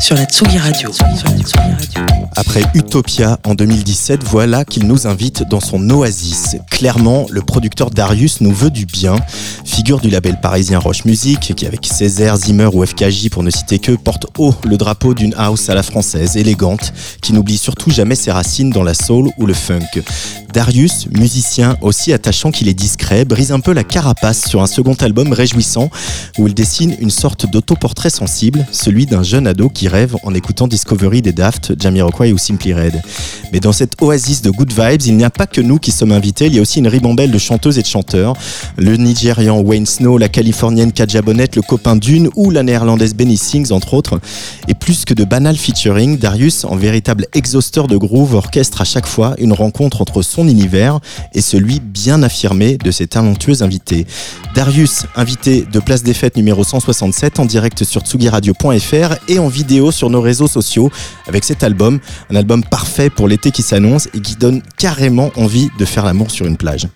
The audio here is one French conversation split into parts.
sur la Tsugi Radio. Après Utopia en 2017, voilà qu'il nous invite dans son oasis. Clairement, le producteur Darius nous veut du bien. Figure du label parisien Roche Music, qui avec Césaire, Zimmer ou FKJ pour ne citer que, porte haut le drapeau d'une house à la française, élégante, qui n'oublie surtout jamais ses racines dans la soul ou le funk. Darius, musicien aussi attachant qu'il est discret, brise un peu la carapace sur un second album réjouissant où il dessine une sorte d'autoportrait sensible, celui d'un jeune ado qui rêve en écoutant Discovery des Daft, Jamiroquai ou Simply Red. Mais dans cette oasis de good vibes, il n'y a pas que nous qui sommes invités, il y a aussi une ribambelle de chanteuses et de chanteurs. Le Nigérian Wayne Snow, la Californienne Kaja Bonnet, le copain Dune ou la néerlandaise Benny Sings entre autres. Et plus que de banal featuring, Darius, en véritable exhausteur de groove, orchestre à chaque fois une rencontre entre son univers et celui bien affirmé de ses talentueux invités. Darius, invité de Place des Fêtes numéro 167 en direct sur tsugiradio.fr et en vidéo sur nos réseaux sociaux avec cet album, un album parfait pour l'été qui s'annonce et qui donne carrément envie de faire l'amour sur une plage.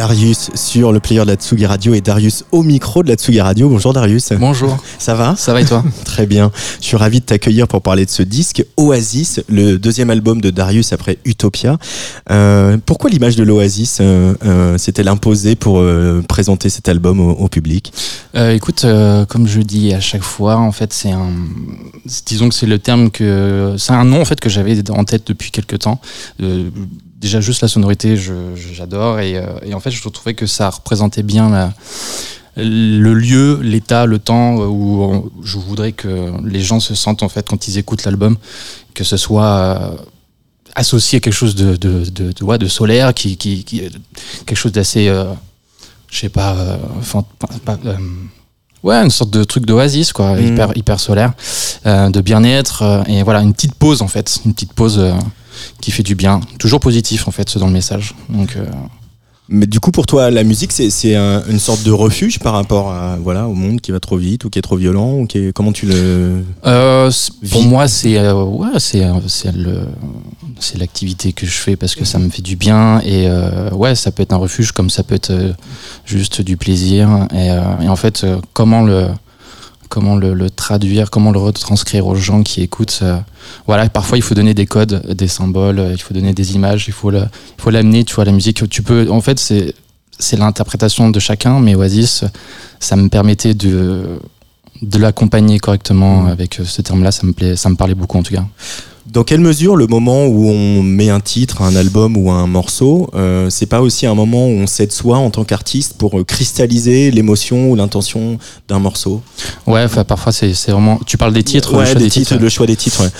Darius sur le player de la Tsugi Radio et Darius au micro de la Tsugi Radio. Bonjour Darius. Bonjour. Ça va? Ça va et toi? Bien. Je suis ravi de t'accueillir pour parler de ce disque Oasis, le deuxième album de Darius après Utopia. Euh, pourquoi l'image de l'Oasis euh, euh, s'est-elle imposée pour euh, présenter cet album au, public? Euh, Écoute, comme je dis à chaque fois, en fait, c'est un, disons que c'est le terme que, c'est un nom en fait que j'avais en tête depuis quelques temps. Déjà juste la sonorité, j'adore et, et en fait, je trouvais que ça représentait bien la, le lieu, l'état, le temps où on- je voudrais que les gens se sentent en fait quand ils écoutent l'album, que ce soit euh, associé à quelque chose de, de, de, de- ouais, de solaire, qui, qui, qui- quelque chose d'assez, euh, je sais pas, euh, fant- pas- euh, ouais, une sorte de truc d'oasis, quoi, Mhm. hyper, hyper solaire, euh, de bien-être, euh, et voilà, une petite pause en fait, une petite pause euh, qui fait du bien, toujours positif en fait, ce dans le message. Donc, euh, Mais du coup, pour toi, la musique, c'est c'est un- une sorte de refuge par rapport à, voilà, au monde qui va trop vite ou qui est trop violent ou qui est- Comment tu le... Euh, pour moi, c'est euh, ouais, c'est euh, c'est le c'est l'activité que je fais parce que ça me fait du bien et euh, ouais, ça peut être un refuge comme ça peut être juste du plaisir et, et en fait, comment le comment le, le traduire, comment le retranscrire aux gens qui écoutent. euh, voilà, parfois il faut donner des codes, des symboles, euh, il faut donner des images, il faut l'amener, tu vois, la musique. Tu peux, en fait, c'est c'est l'interprétation de chacun, mais Oasis, ça me permettait de de l'accompagner correctement Mhm. avec euh, ce terme-là, ça me plaît, ça me parlait beaucoup en tout cas. Dans quelle mesure le moment où on met un titre, un album ou un morceau, euh, c'est pas aussi un moment où on s'aide soi en tant qu'artiste pour euh, cristalliser l'émotion ou l'intention d'un morceau? Ouais, enfin parfois c'est vraiment. Tu parles des titres, Ouais, le choix des des titres, titres. le choix des titres. ouais.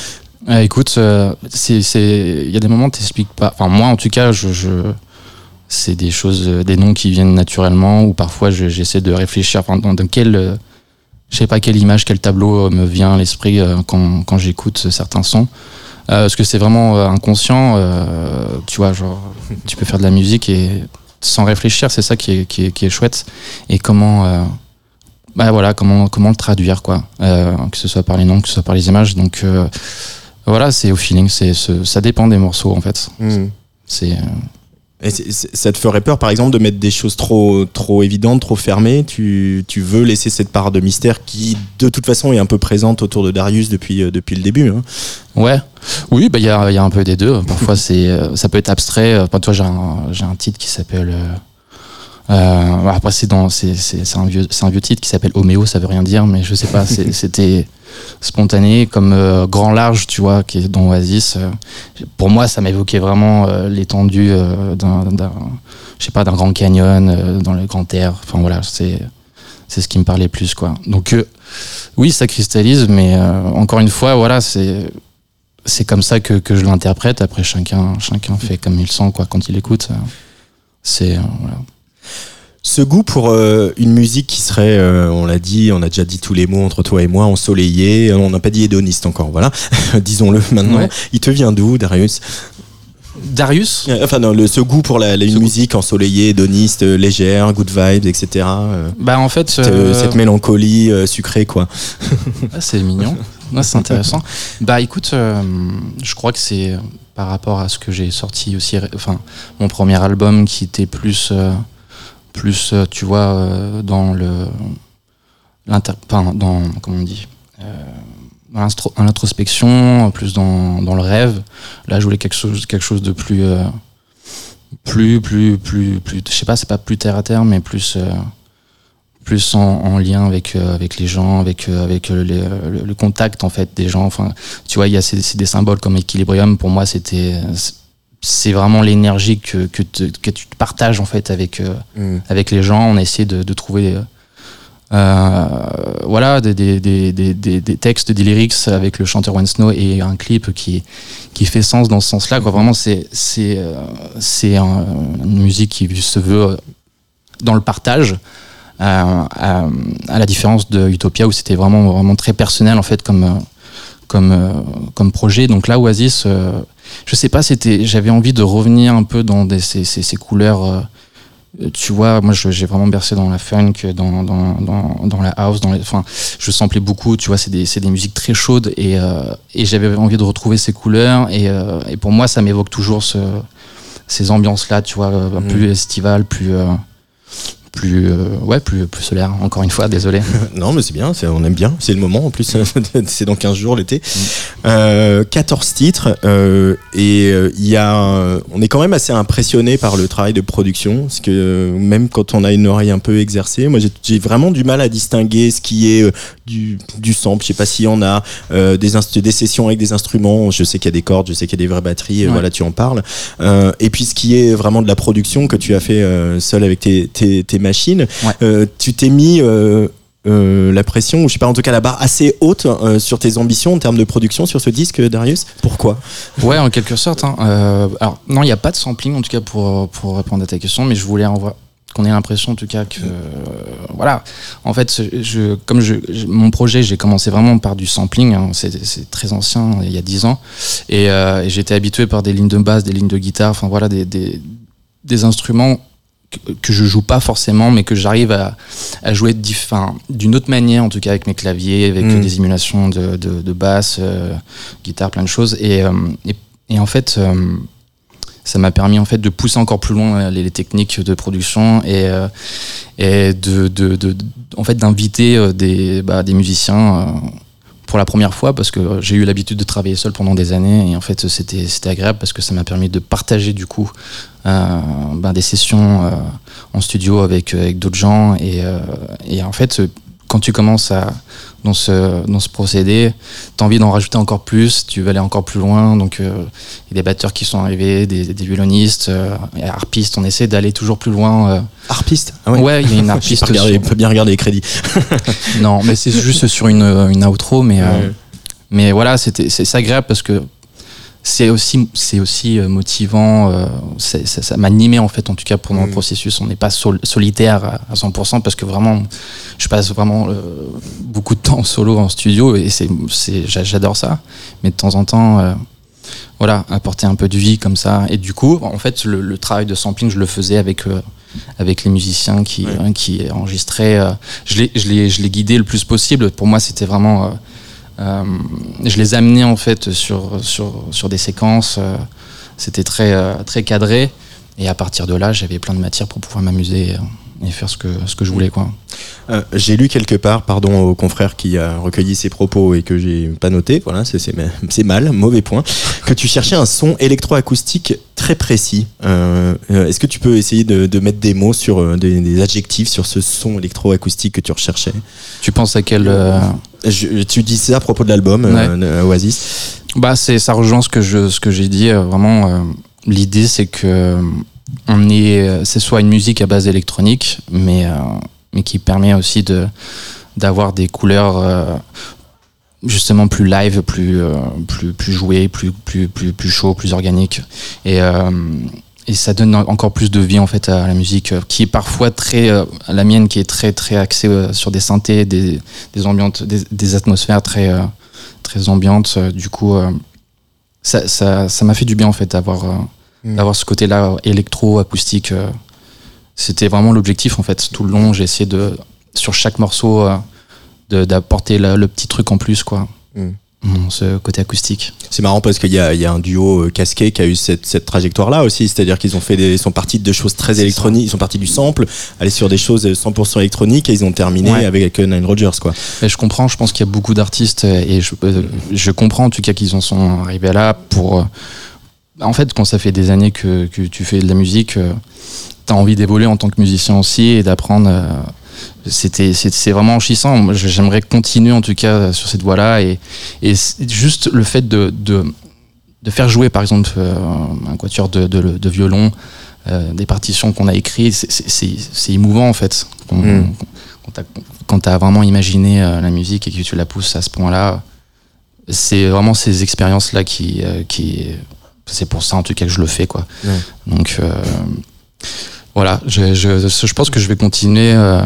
Euh, écoute, euh, il y a des moments où t'expliques pas. Enfin moi en tout cas, je, je c'est des choses, euh, des noms qui viennent naturellement ou parfois je- j'essaie de réfléchir. Enfin, dans, dans quel je sais pas quelle image, quel tableau euh, me vient à l'esprit euh, quand, quand j'écoute certains sons. Euh, parce que c'est vraiment inconscient, euh, tu vois, genre, tu peux faire de la musique et sans réfléchir, c'est ça qui est, qui, est, qui est chouette. Et comment, euh, bah voilà, comment, comment le traduire, quoi. Que ce soit par les noms, que ce soit par les images. Donc voilà, c'est au feeling, c'est, ce- ça dépend des morceaux en fait. C'est, euh, Et ça te ferait peur, par exemple, de mettre des choses trop, trop évidentes, trop fermées? Tu, tu veux laisser cette part de mystère qui, de toute façon, est un peu présente autour de Darius depuis, euh, depuis le début. hein? Ouais, oui, bah il y a, y a un peu des deux. Parfois c'est, euh, ça peut être abstrait. Euh, Toi, j'ai un, un titre qui s'appelle. euh, euh, après c'est dans, c'est, un vieux, c'est un vieux titre qui s'appelle Homéo. Ça veut rien dire, mais je sais pas. C'était spontané, comme euh, Grand Large, tu vois, qui est dans Oasis. Euh, pour moi, ça m'évoquait vraiment l'étendue d'un, d'un, je sais pas, d'un grand canyon dans le grand air. Enfin voilà, c'est, c'est ce qui me parlait plus, quoi. Donc oui, ça cristallise, mais encore une fois, voilà, c'est c'est comme ça que, que je l'interprète. Après, chacun, chacun fait comme il sent quoi, quand il écoute. C'est. voilà. Ce goût pour euh, une musique qui serait, euh, on l'a dit, on a déjà dit tous les mots entre toi et moi, ensoleillé, on n'a pas dit hédoniste encore, voilà, disons-le maintenant. Ouais. Il te vient d'où, Darius? Darius? Euh, Enfin, non, le, ce goût pour la, la- une musique ensoleillée, hédoniste, euh, légère, good vibes, etc. euh, Bah, en fait. cette- euh, Cette mélancolie euh, sucrée, quoi. ah, c'est mignon. Ouais, c'est intéressant. bah, écoute, euh, je crois que c'est euh, par rapport à ce que j'ai sorti aussi. Enfin, mon premier album qui était plus. Plus, euh, tu vois, euh, dans le. dans. Comment on dit euh, dans l'introspection, plus dans, dans le rêve. Là, je voulais quelque chose, quelque chose de plus, euh, plus, plus, plus, plus, je sais pas, c'est pas plus terre à terre, mais plus, plus en, en lien avec, avec les gens, avec, avec le contact en fait des gens. Enfin, tu vois, il y a ces, ces- des symboles comme Equilibrium. Pour moi, c'était, c'est vraiment l'énergie que, que, te- que tu partages en fait avec, euh, avec les gens. On a essayé de, de trouver euh, euh, voilà, des, des, des, des, textes, des lyrics avec le chanteur One Snow et un clip qui, qui fait sens dans ce sens-là. Quoi. Vraiment, c'est, c'est, c'est un- une musique qui se veut dans le partage. euh, à, à la différence de Utopia où c'était vraiment, vraiment très personnel en fait comme, comme, comme projet. Donc là, Oasis, euh, je sais pas, c'était, j'avais envie de revenir un peu dans des, ces, ces, ces couleurs. euh, tu vois, moi j'ai vraiment bercé dans la funk, dans, dans, dans, dans la house, dans les, enfin, je samplais beaucoup, tu vois, c'est des, des musiques très chaudes et, euh, et j'avais envie de retrouver ces couleurs et, euh, et pour moi ça m'évoque toujours ce, ces ambiances-là, tu vois, un Mm. plus estivales, plus. Euh, plus euh, ouais plus plus solaire encore une fois désolé Non, mais c'est bien, on aime bien. C'est le moment en plus, c'est dans 15 jours l'été. Euh, 14 titres, euh, et euh, il y a, on est quand même assez impressionné par le travail de production, parce que euh, même quand on a une oreille un peu exercée, moi j'ai- vraiment du mal à distinguer ce qui est euh, du, du sample, je sais pas s'il y en a, euh, des, des sessions avec des instruments, je sais qu'il y a des cordes, je sais qu'il y a des vraies batteries, Ouais. voilà, tu en parles. Euh, et puis ce qui est vraiment de la production que tu as fait euh, seul avec tes, tes, tes machines, Ouais. euh, tu t'es mis euh, euh, la pression, ou je sais pas, en tout cas la barre assez haute euh, sur tes ambitions en termes de production sur ce disque, Darius? Pourquoi? Ouais en quelque sorte hein. Euh, alors non il n'y a pas de sampling en tout cas pour pour répondre à ta question mais je voulais envoyer qu'on ait l'impression en tout cas que euh, voilà en fait je comme je, je- mon projet j'ai commencé vraiment par du sampling hein. c'est c'est très ancien il y a 10 ans et, euh, et j'étais habitué par des lignes de basse des lignes de guitare enfin voilà des, des, des instruments que, je joue pas forcément mais que j'arrive à, à jouer d'une autre manière en tout cas avec mes claviers avec Mm. des émulations de, de, de basse euh, guitare plein de choses et, euh, et, et en fait euh, ça m'a permis en fait de pousser encore plus loin les, les techniques de production et, et de, en fait d'inviter des, bah, des musiciens pour la première fois parce que j'ai eu l'habitude de travailler seul pendant des années et en fait c'était agréable parce que ça m'a permis de partager du coup euh, ben, des sessions euh, en studio avec, avec d'autres gens et, euh, et en fait quand tu commences à dans ce, dans ce procédé, tu as envie d'en rajouter encore plus, tu veux aller encore plus loin. Donc, euh, il y a des batteurs qui sont arrivés, des, des violonistes, euh, harpistes. On essaie d'aller toujours plus loin. euh. Harpiste? Ah Ouais, il y a une harpiste. sur- pas bien regarder les crédits. Non, mais c'est juste sur une, une outro. Mais, euh, Ouais. mais voilà, c'est agréable parce que c'est aussi, c'est aussi euh, motivant. euh, c'est- ça ça m'animait en fait, en tout cas pendant Mm. le processus. On n'est pas sol- solitaire à, à 100% parce que vraiment, je passe vraiment euh, beaucoup de temps en solo en studio et c'est, c'est, j'a- j'adore ça. Mais de temps en temps, euh, voilà, apporter un peu de vie comme ça. Et du coup, en fait, le, le travail de sampling, je le faisais avec. avec les musiciens qui, Ouais. hein, qui enregistraient. je, les, je, les, je les guidais le plus possible. Pour moi, c'était vraiment. Euh, je les amenais en fait sur, sur, sur des séquences. euh, c'était très, euh, très cadré. Et à partir de là, j'avais plein de matière pour pouvoir m'amuser et faire ce que, ce que je voulais. Quoi. Euh, j'ai lu quelque part, pardon au confrère qui a recueilli ses propos et que j'ai pas noté, voilà, c'est- c'est c'est mal, mauvais point, que tu cherchais un son électroacoustique très précis. Euh, Est-ce que tu peux essayer de, de mettre des mots sur des, des adjectifs sur ce son électroacoustique que tu recherchais? Tu penses à quel. euh, Je- Tu dis ça à propos de l'album euh, Oasis Bah, c'est, ça rejoint ce que je, ce que j'ai dit. euh, vraiment, euh, l'idée, c'est que euh, on est, euh, c'est soit une musique à base électronique, mais, euh, mais qui permet aussi de, d'avoir des couleurs euh, justement plus live, plus, euh, plus, plus jouées, plus, plus, plus, plus chaud, plus organique. Et, euh, et ça donne encore plus de vie en fait à la musique, euh, qui est parfois très, euh, la mienne, qui est très, très axée euh, sur des synthés, des, des ambiantes, des, des atmosphères très, euh, très ambiantes. Du coup, ça, ça, ça m'a fait du bien en fait d'avoir Mm. d'avoir ce côté-là électro, acoustique. C'était vraiment l'objectif en fait. Tout le long, j'ai essayé de, sur chaque morceau, d'apporter le, le petit truc en plus, quoi. Mm. Ce côté acoustique. C'est marrant parce qu'il y y a un duo euh, casqué qui a eu cette, cette trajectoire-là aussi, c'est-à-dire qu'ils ont fait des, ils sont partis de choses très électroniques, ils sont partis du sample, aller sur des choses 100% électroniques et ils ont terminé Ouais. avec euh, Nine Rogers quoi. Et je comprends, je pense qu'il y a beaucoup d'artistes euh, et je, euh, je comprends en tout cas qu'ils en sont arrivés là pour. euh, en fait, quand ça fait des années que, que tu fais de la musique, tu as envie d'évoluer en tant que musicien aussi et d'apprendre. C'était c'est vraiment enrichissant. J'aimerais continuer en tout cas sur cette voie-là et, juste le fait de, de, de faire jouer par exemple euh, un quatuor de, de, de violon, euh, des partitions qu'on a écrites, c'est- émouvant en fait. Quand- Mm. quand tu as vraiment imaginé euh, la musique et que tu la pousses à ce point-là, c'est vraiment ces expériences-là qui, qui. C'est pour ça en tout cas que je le fais, quoi. Donc euh, voilà, je, je, je pense que je vais continuer, euh,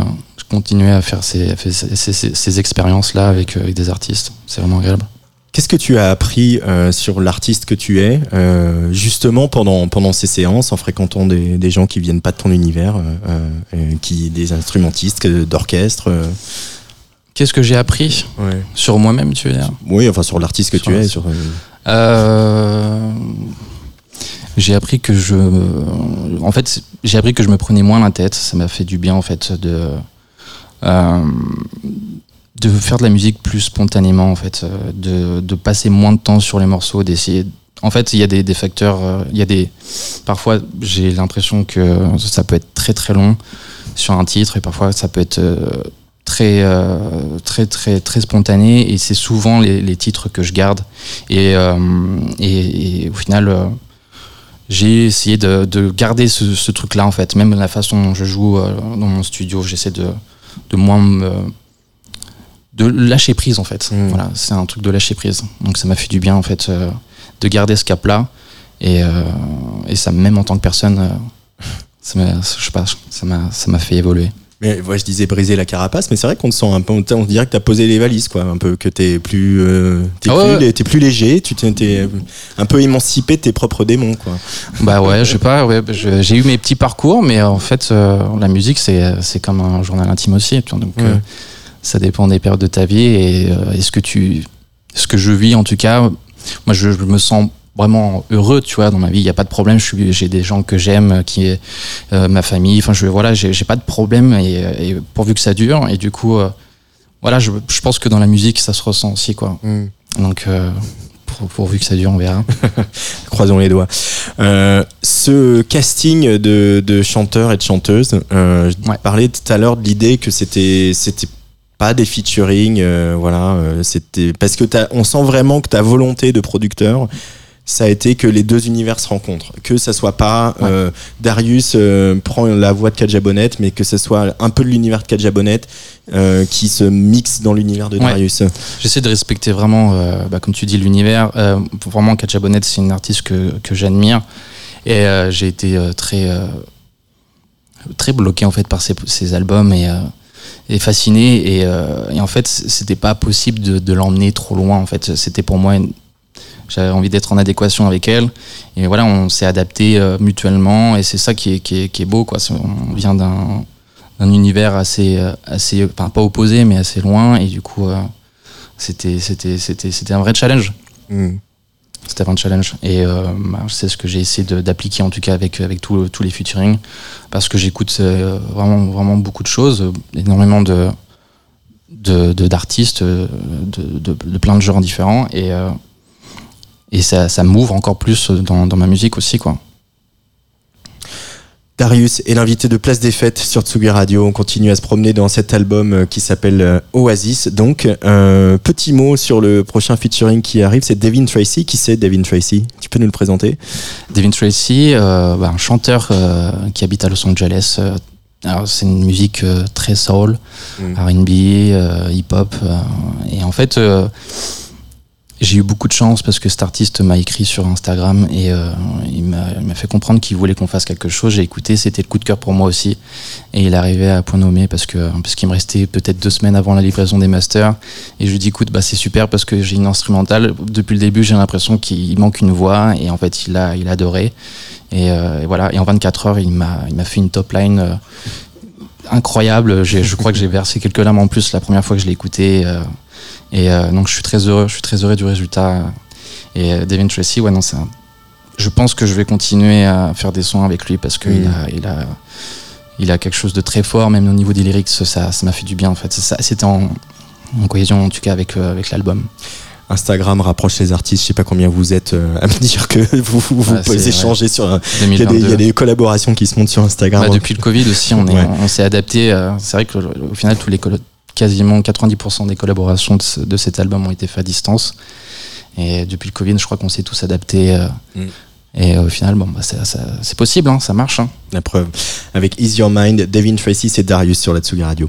continuer à faire ces, ces, ces- ces- ces expériences-là avec, euh, avec des artistes. C'est vraiment agréable. Qu'est-ce que tu as appris euh, sur l'artiste que tu es, euh, justement pendant, pendant ces séances, en fréquentant des, des gens qui viennent pas de ton univers, euh, qui, des instrumentistes, d'orchestre Qu'est-ce que j'ai appris? Sur moi-même, tu veux dire? Oui, enfin sur l'artiste que Sur tu es. Sur, j'ai appris que je, en fait, j'ai appris que je me prenais moins la tête. Ça m'a fait du bien en fait de euh, de faire de la musique plus spontanément en fait, euh, de, de passer moins de temps sur les morceaux, d'essayer. En fait, il y a des, facteurs, euh, il y a des. Parfois, j'ai l'impression que ça peut être très très long sur un titre et parfois ça peut être très très très très spontané et c'est souvent les, titres que je garde et, et, au final j'ai essayé de, de, garder ce, ce, truc là en fait. Même la façon dont je joue dans mon studio j'essaie de, de moins me, de lâcher prise en fait. Mmh. voilà c'est un truc de lâcher prise. Donc ça m'a fait du bien en fait de garder ce cap là et, et ça même en tant que personne ça m'a je sais pas ça m'a ça m'a fait évoluer mais ouais, je disais briser la carapace, mais c'est vrai qu'on te sent un peu, on dirait que tu as posé les valises, quoi, un peu, que t'es plus, euh, es ah ouais, plus, ouais. plus léger, tu t'es un peu émancipé de tes propres démons, quoi. Bah ouais, je sais pas, ouais, j'ai eu mes petits parcours, mais en fait, euh, la musique, c'est, c'est comme un journal intime aussi, donc euh, ça dépend des périodes de ta vie et euh, est-ce que tu, ce que je vis en tout cas, moi je, je me sens vraiment heureux tu vois dans ma vie. Il y a pas de problème. J'ai des gens que j'aime qui est euh, ma famille. Enfin je voilà j'ai pas de problème et, et, pourvu que ça dure. Et du coup euh, voilà je, je, pense que dans la musique ça se ressent aussi quoi. Mm. donc euh, pour, pourvu que ça dure on verra. Croisons les doigts. Ce casting de, de chanteurs et de chanteuses je ouais. parlais tout à l'heure de l'idée que c'était c'était pas des featuring euh, voilà c'était parce que as, on sent vraiment que ta volonté de producteur ça a été que les deux univers se rencontrent. Que ça soit pas ouais. euh, Darius euh, prend la voix de Kadjabonnet, mais que ce soit un peu de l'univers de Kadjabonnet euh, qui se mixe dans l'univers de Darius. Ouais. J'essaie de respecter vraiment, euh, bah, comme tu dis, l'univers. Vraiment, Kadjabonnet, c'est une artiste que, que j'admire. Et j'ai été très, très bloqué en fait par ses, ses albums et et fasciné et, et, en fait c'était pas possible de, de l'emmener trop loin en fait c'était pour moi une, j'avais envie d'être en adéquation avec elle. Et voilà on s'est adapté euh, mutuellement. Et c'est ça qui est, qui est, qui est beau quoi. On vient d'un univers assez assez enfin pas opposé mais assez loin. Et du coup euh, c'était c'était c'était c'était un vrai challenge. Mm. c'était un challenge. Et euh, bah, c'est ce que j'ai essayé d'appliquer en tout cas avec avec tous tous les featuring parce que j'écoute euh, vraiment vraiment beaucoup de choses énormément de d'artistes de, de, de, de, plein de genres différents. Et euh, et ça, ça m'ouvre encore plus dans, dans, ma musique aussi quoi. Darius est l'invité de Place des Fêtes sur Tsugi Radio. On continue à se promener dans cet album euh, qui s'appelle euh, Oasis. Donc, un petit mot sur le prochain featuring qui arrive, c'est Devin Tracy. Qui c'est Devin Tracy? Tu peux nous le présenter? Devin Tracy, euh, bah, un chanteur euh, qui habite à Los Angeles. C'est une musique euh, très soul, mm. R&B, hip-hop. et en fait j'ai eu beaucoup de chance parce que cet artiste m'a écrit sur Instagram et euh, il m'a fait comprendre qu'il voulait qu'on fasse quelque chose. J'ai écouté, c'était le coup de cœur pour moi aussi. Et il arrivait à point nommé parce que parce qu'il me restait peut-être deux semaines avant la livraison des masters. Et je lui dis écoute, bah c'est super parce que j'ai une instrumentale. Depuis le début, j'ai l'impression qu'il manque une voix et en fait, il a il a adoré. Et, euh, voilà. Et en 24 heures, il m'a il m'a fait une top line. Euh, incroyable, je crois que j'ai versé quelques larmes en plus la première fois que je l'ai écouté. Et euh, donc je suis très heureux, je suis très heureux du résultat. Et euh, Devin Tracy, ouais, non, c'est un... Je pense que je vais continuer à faire des sons avec lui parce qu'il mmh. a, il a, il a quelque chose de très fort, même au niveau des lyrics, ça, ça m'a fait du bien en fait. C'était en, en, cohésion en tout cas avec, euh, avec l'album. Instagram rapproche les artistes. Je sais pas combien vous êtes euh, à me dire que vous, vous ah, pouvez échanger sur. Un... Il, y a des, il y a des collaborations qui se montent sur Instagram. Bah, depuis le Covid aussi, on, ouais. s'est adapté. Euh, c'est vrai que au final, tous les quasiment 90% des collaborations de, de, cet album ont été faites à distance. Et depuis le Covid, je crois qu'on s'est tous adaptés. Euh, mm. Et au final, bon, bah, c'est possible, hein, ça marche. Hein. La preuve. Avec Ease Your Mind, Devin Tracy, c'est Darius sur la Tsugi Radio.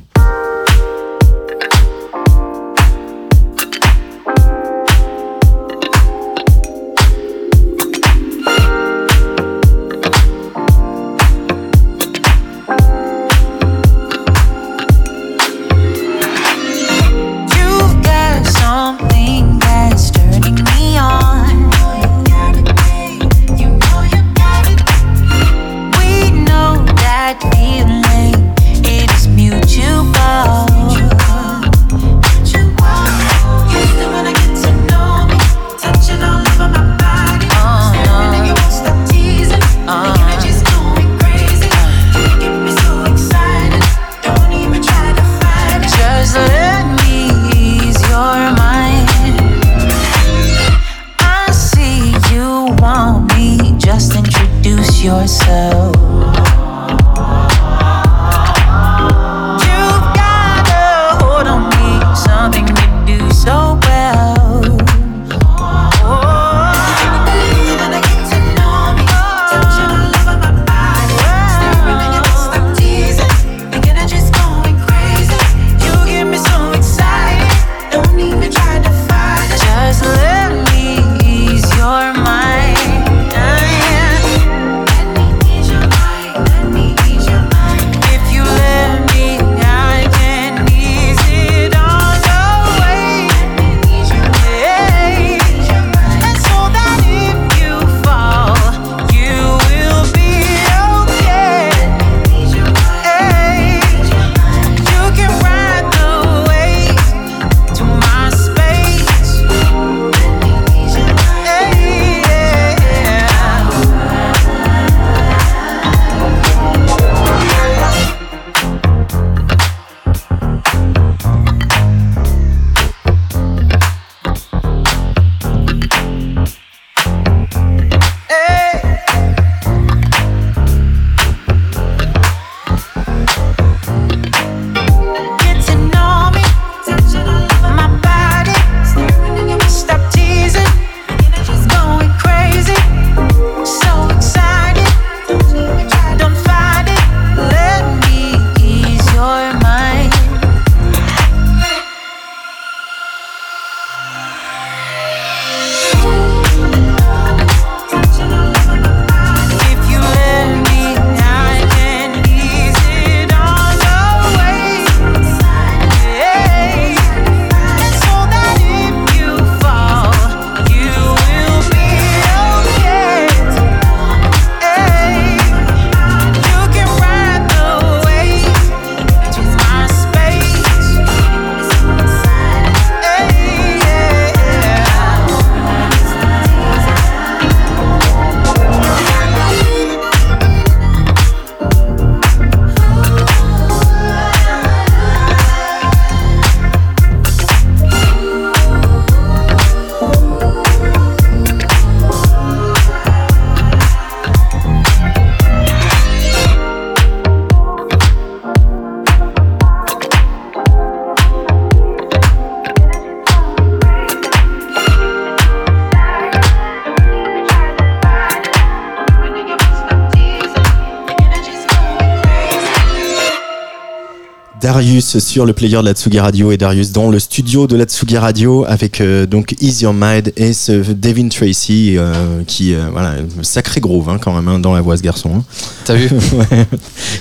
Darius sur le player de la Tsugi Radio et Darius dans le studio de la Tsugi Radio avec euh, donc Ease Your Mind et ce Devin Tracy euh, qui euh, voilà sacré groove hein, quand même hein, dans la voix ce garçon. Hein. T'as vu ouais,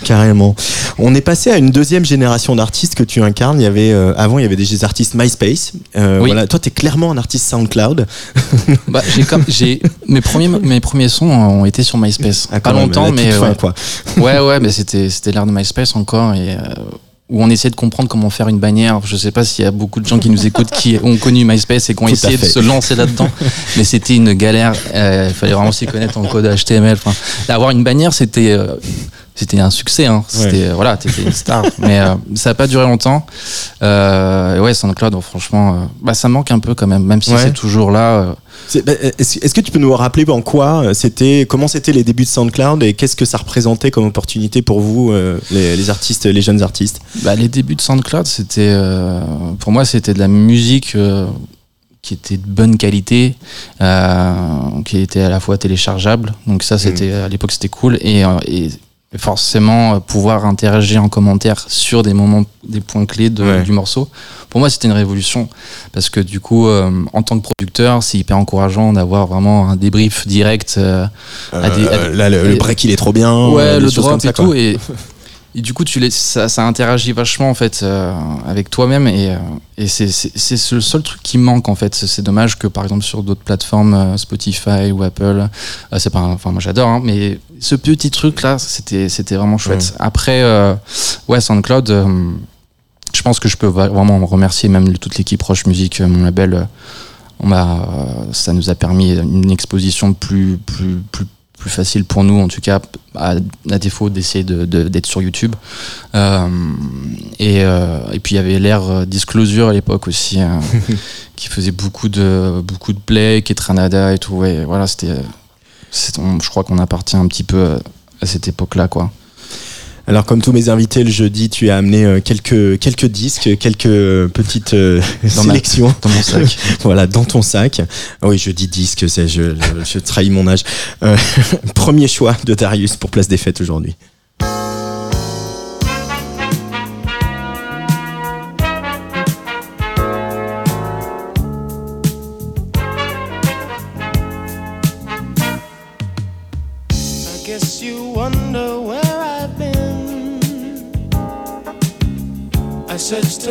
Carrément. On est passé à une deuxième génération d'artistes que tu incarnes. Il y avait avant il y avait des artistes MySpace. Oui. Voilà, toi t'es clairement un artiste SoundCloud. Bah, j'ai comme j'ai mes premiers mes premiers sons ont été sur MySpace. Ah, Pas même, longtemps, mais fin, ouais. quoi. ouais ouais, mais c'était c'était l'ère de MySpace encore et euh, où on essayait de comprendre comment faire une bannière. Je sais pas s'il y a beaucoup de gens qui nous écoutent qui ont connu MySpace et qui ont Tout essayé de se lancer là-dedans, mais c'était une galère. Euh, Il fallait vraiment s'y connaître en code HTML. Enfin, avoir une bannière, c'était euh, c'était un succès. Hein. C'était euh, voilà, t'étais une star. mais euh, ça a pas duré longtemps. Euh, et ouais, SoundCloud, franchement, bah ça manque un peu quand même, même si Ouais. c'est toujours là. Euh, C'est- bah, Est-ce que tu peux nous rappeler en quoi euh, c'était, comment c'était les débuts de SoundCloud et qu'est-ce que ça représentait comme opportunité pour vous, euh, les, les artistes, les jeunes artistes? Bah, les débuts de SoundCloud, c'était euh, pour moi c'était de la musique euh, qui était de bonne qualité, euh, qui était à la fois téléchargeable. Donc ça c'était à l'époque c'était cool. Et, euh, et forcément euh, pouvoir interagir en commentaire sur des moments, des points clés de- Ouais. du morceau. Pour moi c'était une révolution parce que du coup euh, en tant que producteur c'est hyper encourageant d'avoir vraiment un débrief direct. euh, à des- à des- là, le, break il est trop bien. ouais le drop et tout et, et du coup tu les, ça, ça interagit vachement en fait euh, avec toi-même et, euh, et c'est le seul truc qui manque en fait. C'est dommage que par exemple sur d'autres plateformes euh, Spotify ou Apple c'est pas enfin moi j'adore hein, mais ce petit truc là c'était c'était vraiment chouette. Après ouais SoundCloud je pense que je peux vraiment remercier même toute l'équipe Roche Music euh, mon label on ça nous a permis une exposition plus plus plus plus facile pour nous en tout cas à, à défaut d'essayer de- de- d'être sur YouTube Euh, et, euh, et puis il y avait l'ère euh, Disclosure à l'époque aussi hein, qui faisait beaucoup de beaucoup de play Ketranada et tout ouais voilà c'était je crois qu'on appartient un petit peu à cette époque-là, quoi. Alors, comme tous mes invités, le jeudi, tu as amené euh, quelques, quelques disques, quelques petites euh, sélections. dans mon sac. voilà, dans ton sac. Ah oui, je dis disque, je, je, je, trahis mon âge. Euh, premier choix de Darius pour Place des Fêtes aujourd'hui.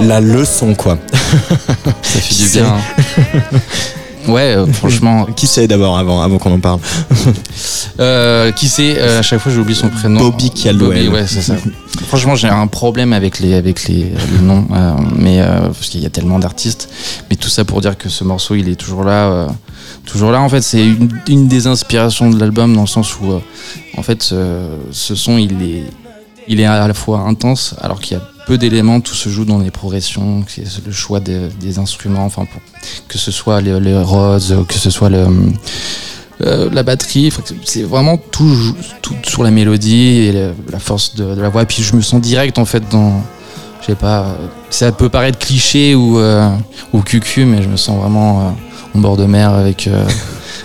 La leçon, quoi. Ça fait du bien. Ouais, euh, franchement. Qui c'est d'abord avant, avant qu'on en parle euh, Qui c'est euh, À chaque fois, j'oublie son prénom. Bobby Caldwell. ouais, c'est ça. franchement, j'ai un problème avec les, avec les, noms, mais parce qu'il y a tellement d'artistes. Mais tout ça pour dire que ce morceau, il est toujours là. toujours là, en fait, c'est une, une, des inspirations de l'album dans le sens où, en fait, ce son, il est, il est à la fois intense, alors qu'il y a peu d'éléments, tout se joue dans les progressions, le choix des, instruments, enfin que ce soit les, les Rhodes, que ce soit le, euh, la batterie, c'est vraiment tout, tout, sur la mélodie et la, force de, la voix. Et puis je me sens direct en fait dans, je sais pas, ça peut paraître cliché ou euh, ou cucu, mais je me sens vraiment euh, en bord de mer avec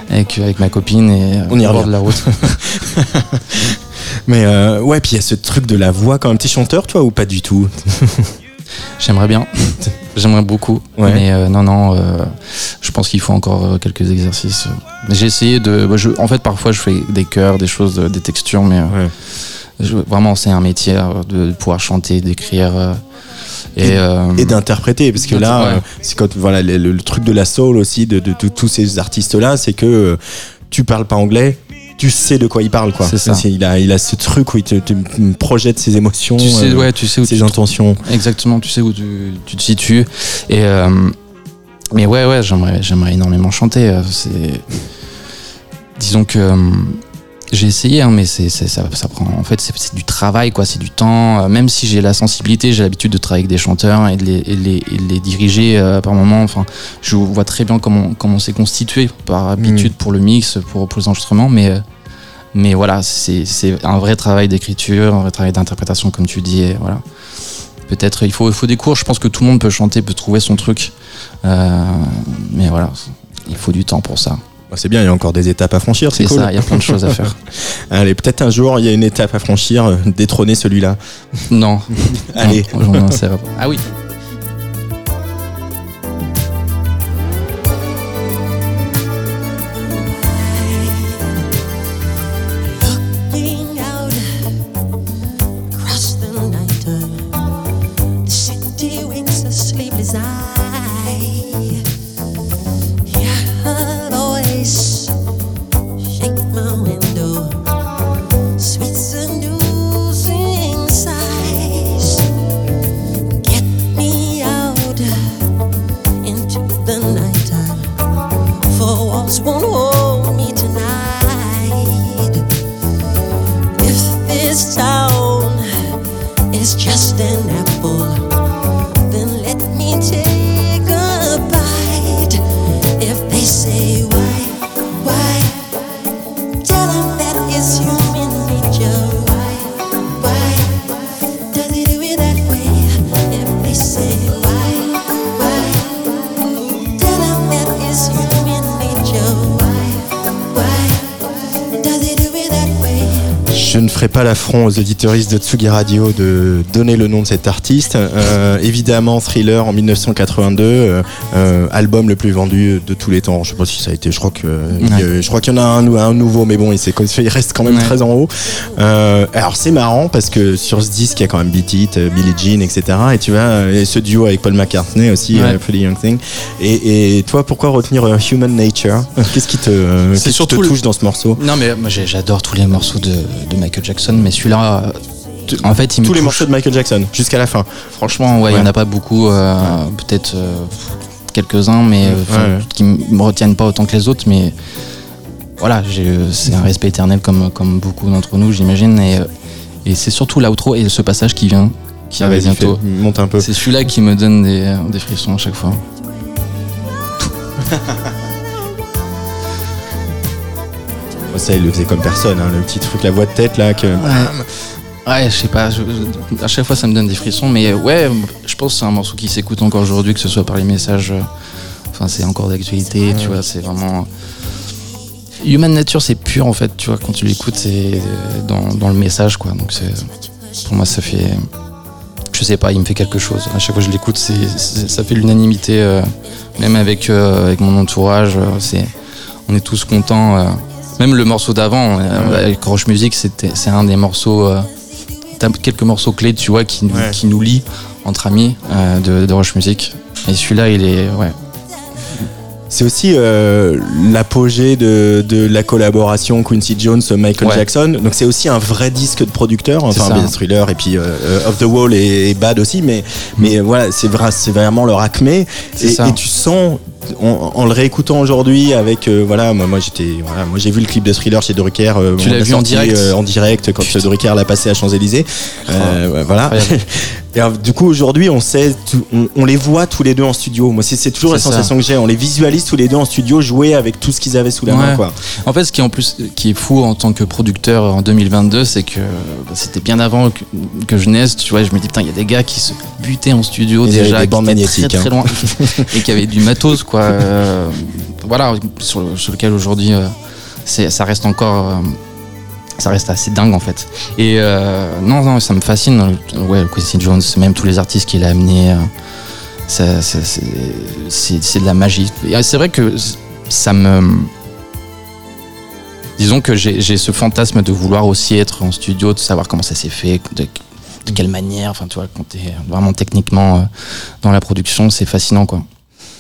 avec, avec ma copine et on y au bord de la route. Mais euh, ouais, puis il y a ce truc de la voix quand même. T'es chanteur, toi, ou pas du tout? J'aimerais bien. J'aimerais beaucoup. Mais euh, non, non, euh, je pense qu'il faut encore quelques exercices. J'ai essayé de. Bah, en fait, parfois, je fais des chœurs, des choses, des textures, mais vraiment, c'est un métier de, pouvoir chanter, d'écrire. Et, et, d'interpréter parce que là c'est quand voilà le, truc de la soul aussi de, de tous ces artistes là c'est que tu parles pas anglais tu sais de quoi il parle quoi. Ça. Il a il a ce truc où il te, projette ses émotions, tu sais, euh, ouais, tu sais où ses intentions. Exactement, tu sais où tu, tu te situes. Et euh, mais ouais ouais, j'aimerais j'aimerais énormément chanter. Euh, c'est disons que j'ai essayé, hein, mais c'est, ça, ça, prend. En fait, c'est, du travail, quoi. C'est du temps. Même si j'ai la sensibilité, j'ai l'habitude de travailler avec des chanteurs et de les, et les, les diriger par moment. Enfin, je vois très bien comment, comment c'est constitué par habitude mm. pour le mix, pour, pour les enregistrements, mais mais voilà, c'est un vrai travail d'écriture, un vrai travail d'interprétation, comme tu dis. Et voilà. Peut-être il faut, il faut des cours. Je pense que tout le monde peut chanter, peut trouver son truc. Euh, mais voilà, il faut du temps pour ça. Bah, c'est bien, il y a encore des étapes à franchir, c'est cool. ça, il y a plein de choses à faire. Allez, peut-être un jour, il y a une étape à franchir, euh, détrôner celui-là. Non. Allez. ah oui. Jeff aux auditeuristes de Tsugi Radio de donner le nom de cet artiste. Euh, évidemment, Thriller en 1982, euh, euh, album le plus vendu de tous les temps. Je sais pas si ça a été, je crois que Ouais. je crois qu'il y en a un, un nouveau, mais bon, il, reste quand même Ouais. très en haut. Alors c'est marrant parce que sur ce disque, il y a quand même Beat It, Billie Jean, etc. Et tu vois, et ce duo avec Paul McCartney aussi, Ouais. Pretty Young Thing. Et, et toi, pourquoi retenir Human Nature? Qu'est-ce qui te, qui te le- touche dans ce morceau? Non, mais moi j'adore tous les morceaux de, de Michael Jackson, mais celui-là, en fait, il me Tous les morceaux de Michael Jackson jusqu'à la fin. Franchement, ouais, il n'y en a pas beaucoup, euh, peut-être euh, quelques-uns, mais euh, Ouais. qui m- me retiennent pas autant que les autres, mais voilà, c'est un respect éternel comme, comme beaucoup d'entre nous, j'imagine, et, et c'est surtout l'outro et ce passage qui vient, qui Ah, arrive bientôt. monte un peu. C'est celui-là qui me donne des, des frissons à chaque fois. Ça, il le faisait comme personne, hein, le petit truc, la voix de tête là. Que... Ouais, je sais pas, je- je- à chaque fois ça me donne des frissons, mais ouais, je pense que c'est un morceau qui s'écoute encore aujourd'hui, que ce soit par les messages, euh, enfin c'est encore d'actualité, tu vois, c'est vraiment... Human Nature c'est pur en fait, tu vois, quand tu l'écoutes c'est dans, dans le message quoi, donc c'est... Pour moi ça fait... Je sais pas, il me fait quelque chose. À chaque fois que je l'écoute, ça fait l'unanimité, euh, même avec, euh, avec mon entourage, euh, c'est, on est tous contents. Même le morceau d'avant, euh, avec Roche Music, c'est un des morceaux... euh, t'as quelques morceaux clés, tu vois, qui, nous- Ouais. qui nous lient entre amis euh, de, de Roche Music. Et celui-là, il est... Ouais. C'est aussi euh, l'apogée de, de la collaboration Quincy Jones-Michael Ouais. Jackson. Donc c'est aussi un vrai disque de producteur. Enfin, bien Thriller et puis Off the Wall et, et Bad aussi. Mais, mais voilà, c'est vrai, c'est vraiment leur acmé. Et tu sens. En, en le réécoutant aujourd'hui avec euh, voilà moi, moi j'étais voilà moi j'ai vu le clip de Thriller chez Drucker euh, Tu l'as l'a vu en direct euh, en direct quand Putain. Drucker l'a passé à Champs Élysées Euh, voilà. Et alors, du coup, aujourd'hui, on sait, on, on les voit tous les deux en studio. Moi, c'est toujours la ça. sensation que j'ai. On les visualise tous les deux en studio jouer avec tout ce qu'ils avaient sous la main, Ouais. quoi. En fait, ce qui est en plus qui est fou en tant que producteur en 2022, c'est que bah, c'était bien avant que, que je naisse. Tu vois, je me dis putain, il y a des gars qui se butaient en studio déjà, des qui bandes magnétiques, très, très hein. loin et qui avaient du matos quoi. Euh, voilà, sur, le- sur lequel aujourd'hui, euh, ça reste encore. euh, ça reste assez dingue en fait. Et non, non, ça me fascine. Ouais, Quincy Jones, même tous les artistes qu'il a amenés, c'est de la magie. C'est vrai que ça me. Disons que j'ai ce fantasme de vouloir aussi être en studio, de savoir comment ça s'est fait, de, de quelle manière. Enfin, tu vois, quand t'es vraiment techniquement dans la production, c'est fascinant quoi.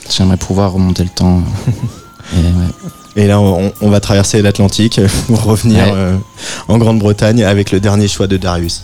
J'aimerais pouvoir remonter le temps. euh, et ouais. Et là, on, on va traverser l'Atlantique pour revenir Ouais. euh, en Grande-Bretagne avec le dernier choix de Darius.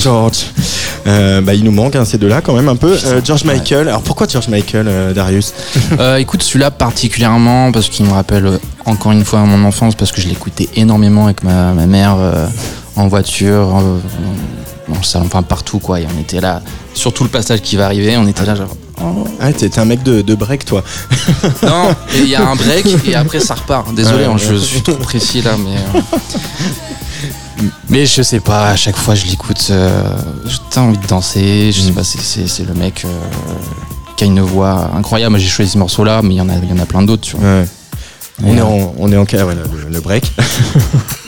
George. Euh, bah, il nous manque hein, ces deux-là quand même un peu. Euh, George Michael. Alors pourquoi George Michael, euh, Darius écoute, celui-là particulièrement parce qu'il me rappelle encore une fois mon enfance parce que je l'écoutais énormément avec ma, ma mère en voiture, salon, enfin partout quoi. Et on était là, surtout le passage qui va arriver, on était là genre. oh. Ah, t'es un mec de, de break, toi. Non, il y a un break et après ça repart. Désolé, Ouais, hein, je suis trop précis là, mais. Mais je sais pas, à chaque fois je l'écoute, euh, t'as envie de danser, je sais pas, c'est- le mec euh, qui a une voix incroyable. J'ai choisi ce morceau là, mais il y en a, y en a plein d'autres, tu vois. Ouais. On, est euh, en, on est en cas, le, le break.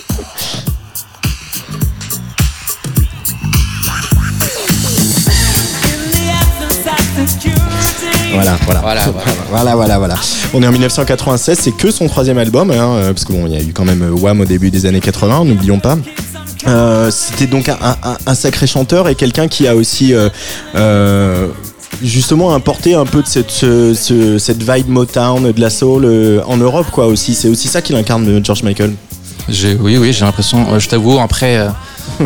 Voilà, voilà. Voilà, voilà. Voilà. On est en 1996, c'est que son troisième album, hein, euh, parce que bon, il y a eu quand même euh, Wham au début des années 80, n'oublions pas. Euh, C'était donc un, un- un sacré chanteur et quelqu'un qui a aussi euh, euh, justement importé un peu de cette, ce- ce- cette vibe Motown, de la soul euh, en Europe, quoi, aussi. C'est aussi ça qu'il incarne, George Michael. Oui, oui, j'ai l'impression. euh, je t'avoue, après, euh,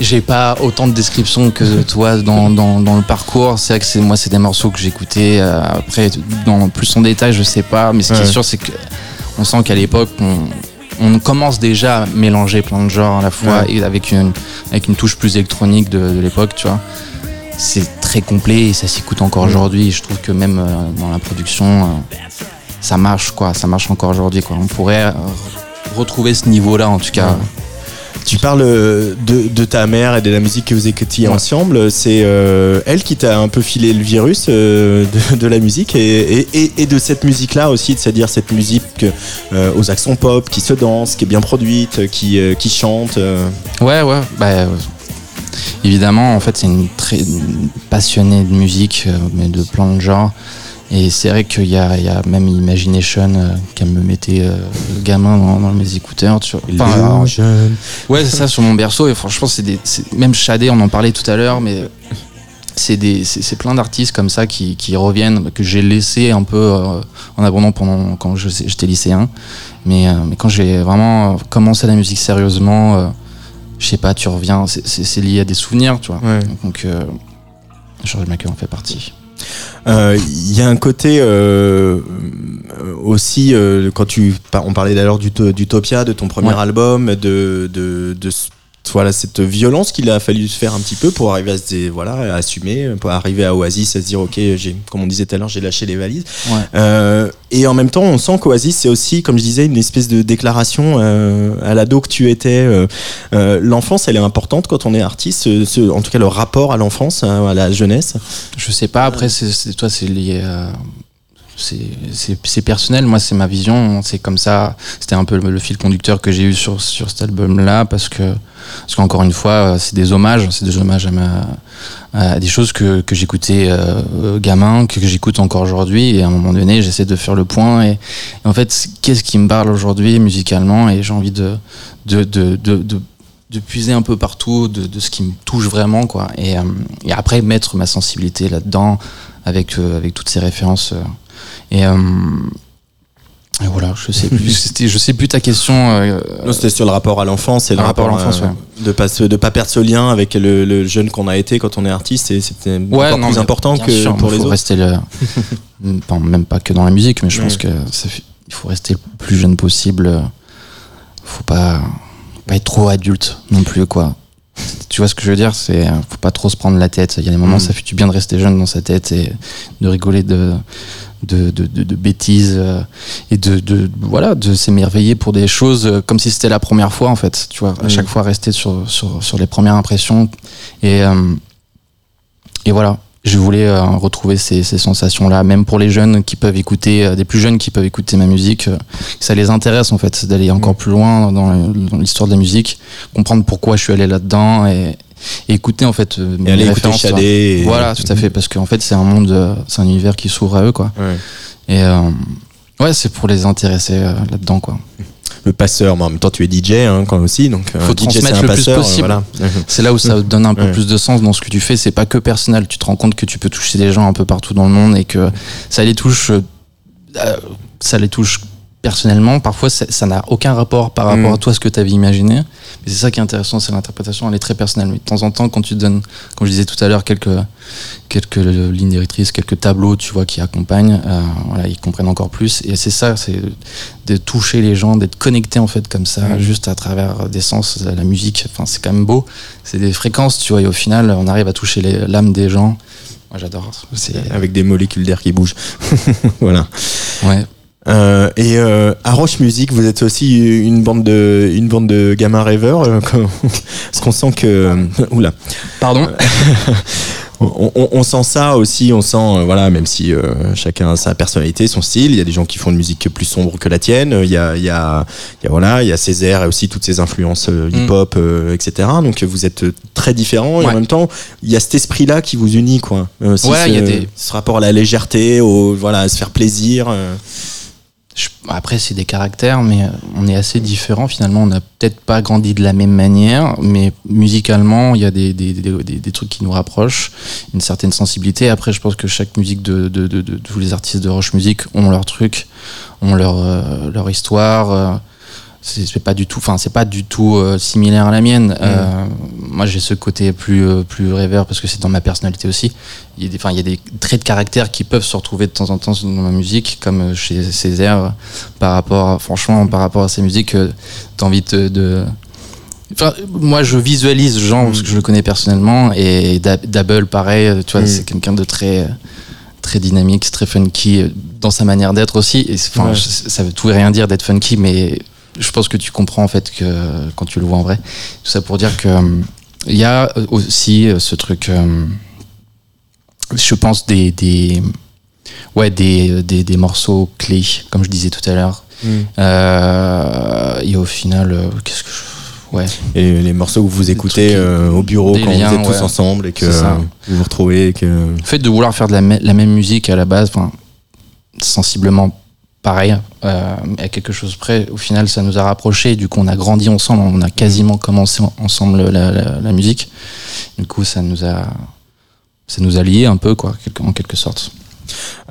j'ai pas autant de descriptions que toi dans, dans, dans le parcours. C'est vrai que c'est moi, c'est des morceaux que j'écoutais. euh, après, dans plus en détail, je sais pas. Mais ce qui Ouais. est sûr, c'est que on sent qu'à l'époque, on, on commence déjà à mélanger plein de genres à la fois Ouais. et avec une avec une touche plus électronique de, de l'époque, tu vois. C'est très complet et ça s'écoute encore aujourd'hui. Je trouve que même euh, dans la production, euh, ça marche quoi. Ça marche encore aujourd'hui quoi. On pourrait euh, retrouver ce niveau-là en tout cas. Tu parles euh, de, de ta mère et de la musique que vous écoutiez Ouais. ensemble. C'est euh, elle qui t'a un peu filé le virus euh, de, de la musique et, et- et- et de cette musique-là aussi, c'est-à-dire cette musique euh, aux accents pop, qui se danse, qui est bien produite, qui, qui chante. Ouais, ouais. Bah, évidemment, en fait, c'est une très passionnée de musique, mais de plein de genres. Et c'est vrai qu'il y y a même Imagination euh, qu'elle me mettait euh, gamin dans, dans mes écouteurs. Tu vois. Enfin, jeune. Ouais, c'est ça sur mon berceau. Et franchement, c'est des. Même Shadé, on en parlait tout à l'heure, mais c'est des, c'est plein d'artistes comme ça qui, qui reviennent que j'ai laissé un peu euh, en abandon pendant quand j'étais lycéen. Mais, euh, mais quand j'ai vraiment euh, commencé la musique sérieusement, euh, je sais pas, tu reviens. c'est- lié à des souvenirs, tu vois. Ouais. Donc, euh, George Michael en fait partie. Euh, Il y a un côté euh, euh, aussi euh, quand tu on parlait d'ailleurs d'Uto- d'Utopia de ton premier Ouais. album de de, de ce- voilà cette violence qu'il a fallu se faire un petit peu pour arriver à se voilà à assumer pour arriver à Oasis à se dire ok j'ai comme on disait tout à l'heure j'ai lâché les valises Ouais. Euh, et en même temps on sent qu'Oasis c'est aussi comme je disais une espèce de déclaration euh, à l'ado que tu étais euh, l'enfance elle est importante quand on est artiste ce- ce- en tout cas le rapport à l'enfance hein, à la jeunesse Je sais pas, après, c'est, c'est- toi, c'est lié à. C'est, personnel, moi, c'est ma vision. C'est comme ça. C'était un peu le, fil conducteur que j'ai eu sur, sur cet album-là, parce que, parce qu'encore une fois, euh, c'est des hommages. C'est des hommages à, des choses que, que j'écoutais euh, euh, gamin, que, j'écoute encore aujourd'hui. Et à un moment donné, j'essaie de faire le point. Et, en fait, qu'est-ce qui me parle aujourd'hui musicalement? Et j'ai envie de, de, de, de, de puiser un peu partout de, ce qui me touche vraiment quoi et, et après mettre ma sensibilité là-dedans avec avec toutes ces références et, euh, et voilà je sais plus je sais plus ta question euh, Non, c'était sur le rapport à l'enfance et le rapport rapport, à l'enfance, euh, ouais. de pas se- de pas perdre ce lien avec le, le jeune qu'on a été quand on est artiste et c'était encore non, plus important que sûr, pour il les faut autres. rester le Enfin, même pas que dans la musique mais je Ouais. pense que ça il faut rester le plus jeune possible euh, faut pas pas être trop adulte non plus quoi tu vois ce que je veux dire c'est euh, faut pas trop se prendre la tête il y a des moments Mm. ça fait du bien de rester jeune dans sa tête et de rigoler de de, de, de- de bêtises euh, et de, de voilà de s'émerveiller pour des choses euh, comme si c'était la première fois en fait tu vois à Mm. chaque fois rester sur, sur, sur les premières impressions et euh, et voilà je voulais euh, retrouver ces, ces sensations là même pour les jeunes qui peuvent écouter euh, des plus jeunes qui peuvent écouter ma musique euh, que ça les intéresse en fait d'aller encore Mm. plus loin dans, l'histoire de la musique comprendre pourquoi je suis allé là dedans et, et écouter en fait euh, Et aller écouter et- voilà, tout à fait, parce qu'en fait, c'est un monde, euh, c'est un univers qui s'ouvre à eux, quoi. Ouais. Et euh, ouais, c'est pour les intéresser euh, là-dedans, quoi. Le passeur, mais en même temps tu es DJ hein, quand aussi, donc Faut DJ, transmettre le plus passeur, possible. voilà. C'est là où ça donne un peu Ouais. plus de sens dans ce que tu fais. C'est pas que personnel. Tu te rends compte que tu peux toucher des gens un peu partout dans le monde et que ça les touche, euh, ça les touche personnellement, parfois ça n'a aucun rapport par rapport Mm. à toi ce que tu avais imaginé. Mais c'est ça qui est intéressant, c'est l'interprétation, elle est très personnelle. Mais de temps en temps, quand tu donnes, comme je disais tout à l'heure, quelques, quelques lignes directrices, quelques tableaux, tu vois, qui accompagnent, euh, voilà, ils comprennent encore plus. Et c'est ça, c'est de toucher les gens, d'être connecté en fait comme ça, Mm. juste à travers des sens, la musique. Enfin, c'est quand même beau. C'est des fréquences, tu vois, et au final, on arrive à toucher l'âme des gens. Moi, j'adore. C'est Avec des molécules d'air qui bougent. voilà. ouais. Euh, et euh, à Roche Music, vous êtes aussi une bande de, une bande de gamins rêveurs. euh, Parce qu'on sent que, oula, Pardon. on, on- on sent ça aussi. On sent, euh, voilà, même si euh, chacun a sa personnalité, son style. Il y a des gens qui font une musique plus sombre que la tienne. Il y a, il y a, il y a voilà, il y a Césaire et aussi toutes ces influences euh, hip-hop, euh, etc. Donc vous êtes très différents et en même temps, il y a cet esprit-là qui vous unit, quoi. Euh, Ouais, il y a des- ce rapport à la légèreté, au, voilà, à se faire plaisir. Euh. Après, c'est des caractères, mais euh, on est assez différents finalement. On n'a peut-être pas grandi de la même manière, mais musicalement, il y a des, des, des, des- trucs qui nous rapprochent, une certaine sensibilité. Après, je pense que chaque musique de, de, de, tous les artistes de Roche Music ont leur truc, ont leur, euh, leur histoire. C'est pas du tout, enfin, c'est pas du tout euh, similaire à la mienne. Euh, moi, j'ai ce côté plus, euh, plus rêveur parce que c'est dans ma personnalité aussi. Il y, a des, enfin, il y a des traits de caractère qui peuvent se retrouver de temps en temps dans ma musique, comme chez Césaire, par rapport, à- franchement, par rapport à ses musiques, t'as envie de, de- Enfin, moi, je visualise Jean parce que je le connais personnellement et Dabble, pareil, tu vois, Mm. c'est quelqu'un de très, très dynamique, très funky dans sa manière d'être aussi. Et c'est- enfin, Ouais. je- ça veut tout et rien dire d'être funky, mais je pense que tu comprends en fait que quand tu le vois en vrai. Tout ça pour dire que euh, il y a aussi euh, ce truc, euh, je pense des, des ouais des, des, des morceaux clés, comme je disais tout à l'heure. Euh, et au final, euh, qu'est-ce que je... ouais. Et les morceaux que vous écoutez euh, au bureau quand liens, vous êtes tous ouais. ensemble et que vous vous retrouvez et que Le fait de vouloir faire de la, la même musique à la base, sensiblement pareil, euh, à quelque chose près, au final, ça nous a rapprochés. Du coup, on a grandi ensemble, on a quasiment commencé en- ensemble la, la- la musique. Du coup, ça nous a, ça nous a liés un peu, quoi, en quelque sorte.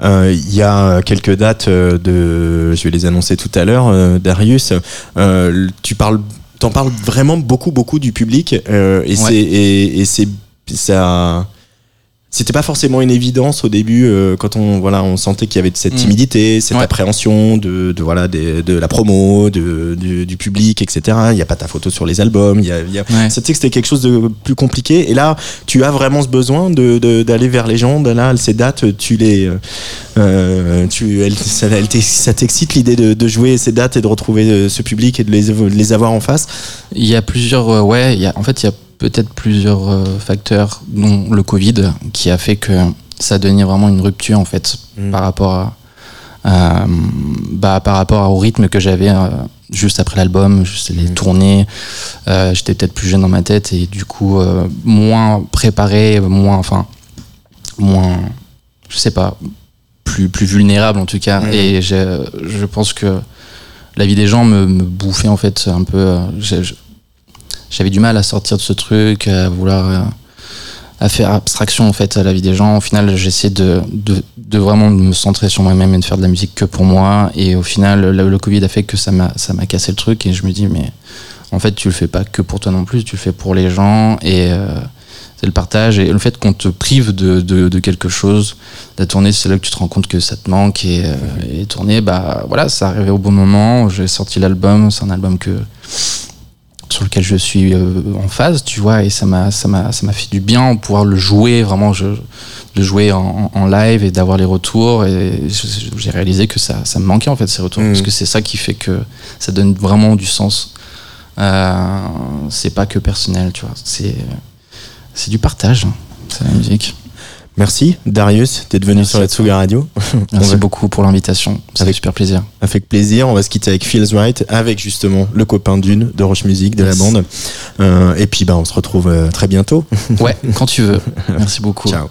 Euh, il y a quelques dates euh, de, je vais les annoncer tout à l'heure, euh, Darius. Tu parles, t'en parles vraiment beaucoup, beaucoup du public et Ouais. c'est et, et c'est ça. C'était pas forcément une évidence au début euh, quand on voilà on sentait qu'il y avait cette Mm. timidité, cette Ouais. appréhension de, de voilà des- de la promo, de, du, du public, etc. Il n'y a pas ta photo sur les albums. Il y a, y a- Ouais. sais que c'était quelque chose de plus compliqué. Et là, tu as vraiment ce besoin de- de- d'aller vers les gens. De là, ces dates, tu les, euh, euh, tu, elles- ça, ça t'excite l'idée de, de jouer ces dates et de retrouver euh, ce public et de les, de les avoir en face? Il y a plusieurs, euh, ouais, il y a, en fait, il y a peut-être plusieurs euh, facteurs, dont le Covid, qui a fait que ça a donné vraiment une rupture en fait Mm. par rapport à, à, bah, par rapport au rythme que j'avais euh, juste après l'album, juste les Mm. tournées. Euh, J'étais peut-être plus jeune dans ma tête et du coup euh, moins préparé, moins, enfin, moins, je sais pas, plus plus vulnérable en tout cas. Mm. Et je pense que la vie des gens me, me bouffait en fait un peu. euh, je- J'avais du mal à sortir de ce truc, à vouloir euh, à faire abstraction en fait à la vie des gens. Au final, j'essaie de, de, de vraiment me centrer sur moi-même et de faire de la musique que pour moi. Et au final, le, Covid a fait que ça m'a ça m'a cassé le truc et je me dis mais en fait tu le fais pas que pour toi non plus, tu le fais pour les gens et euh, c'est le partage et le fait qu'on te prive de, de, de quelque chose, la tournée c'est là que tu te rends compte que ça te manque et, euh, et tourner bah voilà ça arrivait au bon moment. J'ai sorti l'album, c'est un album que sur lequel je suis euh, en phase, tu vois, et ça m'a ça m'a ça m'a fait du bien de pouvoir le jouer vraiment, je, de jouer en, en live et d'avoir les retours. Et j'ai réalisé que ça ça me manquait en fait ces retours Mhm. parce que c'est ça qui fait que ça donne vraiment du sens. Euh, c'est pas que personnel, tu vois, c'est c'est du partage, hein. c'est la musique. Merci Darius d'être venu Merci sur la. Tsuga Radio. Merci va- beaucoup pour l'invitation, ça fait Avec- super plaisir. Avec plaisir, on va se quitter avec Feels Right, avec justement le copain d'une de Roche Music, de Yes. la bande. Euh, et puis bah, on se retrouve euh, très bientôt. Ouais, quand tu veux. Merci beaucoup. Ciao.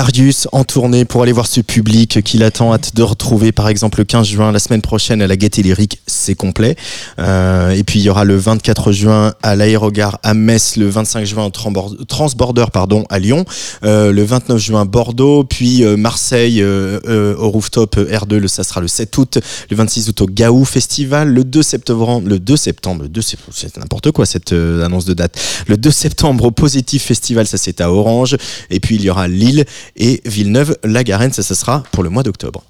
Darius en tournée pour aller voir ce public qui l'attend, hâte de retrouver par exemple le 15 juin, la semaine prochaine à la Gaîté Lyrique, c'est complet. Euh, et puis il y aura le 24 juin à l'Aérogare à Metz, le 25 juin au Transborder pardon, à Lyon, euh, le 29 juin Bordeaux, puis euh, Marseille au rooftop R2, le, ça sera le 7 août, le 26 août au Gaou Festival, le 2 septembre, le 2 septembre, le 2 c'est n'importe quoi cette annonce de date, le 2 septembre au Positif Festival, ça c'est à Orange, et puis il y aura Lille et Villeneuve-la-Garenne, ça, ça sera pour le mois d'octobre.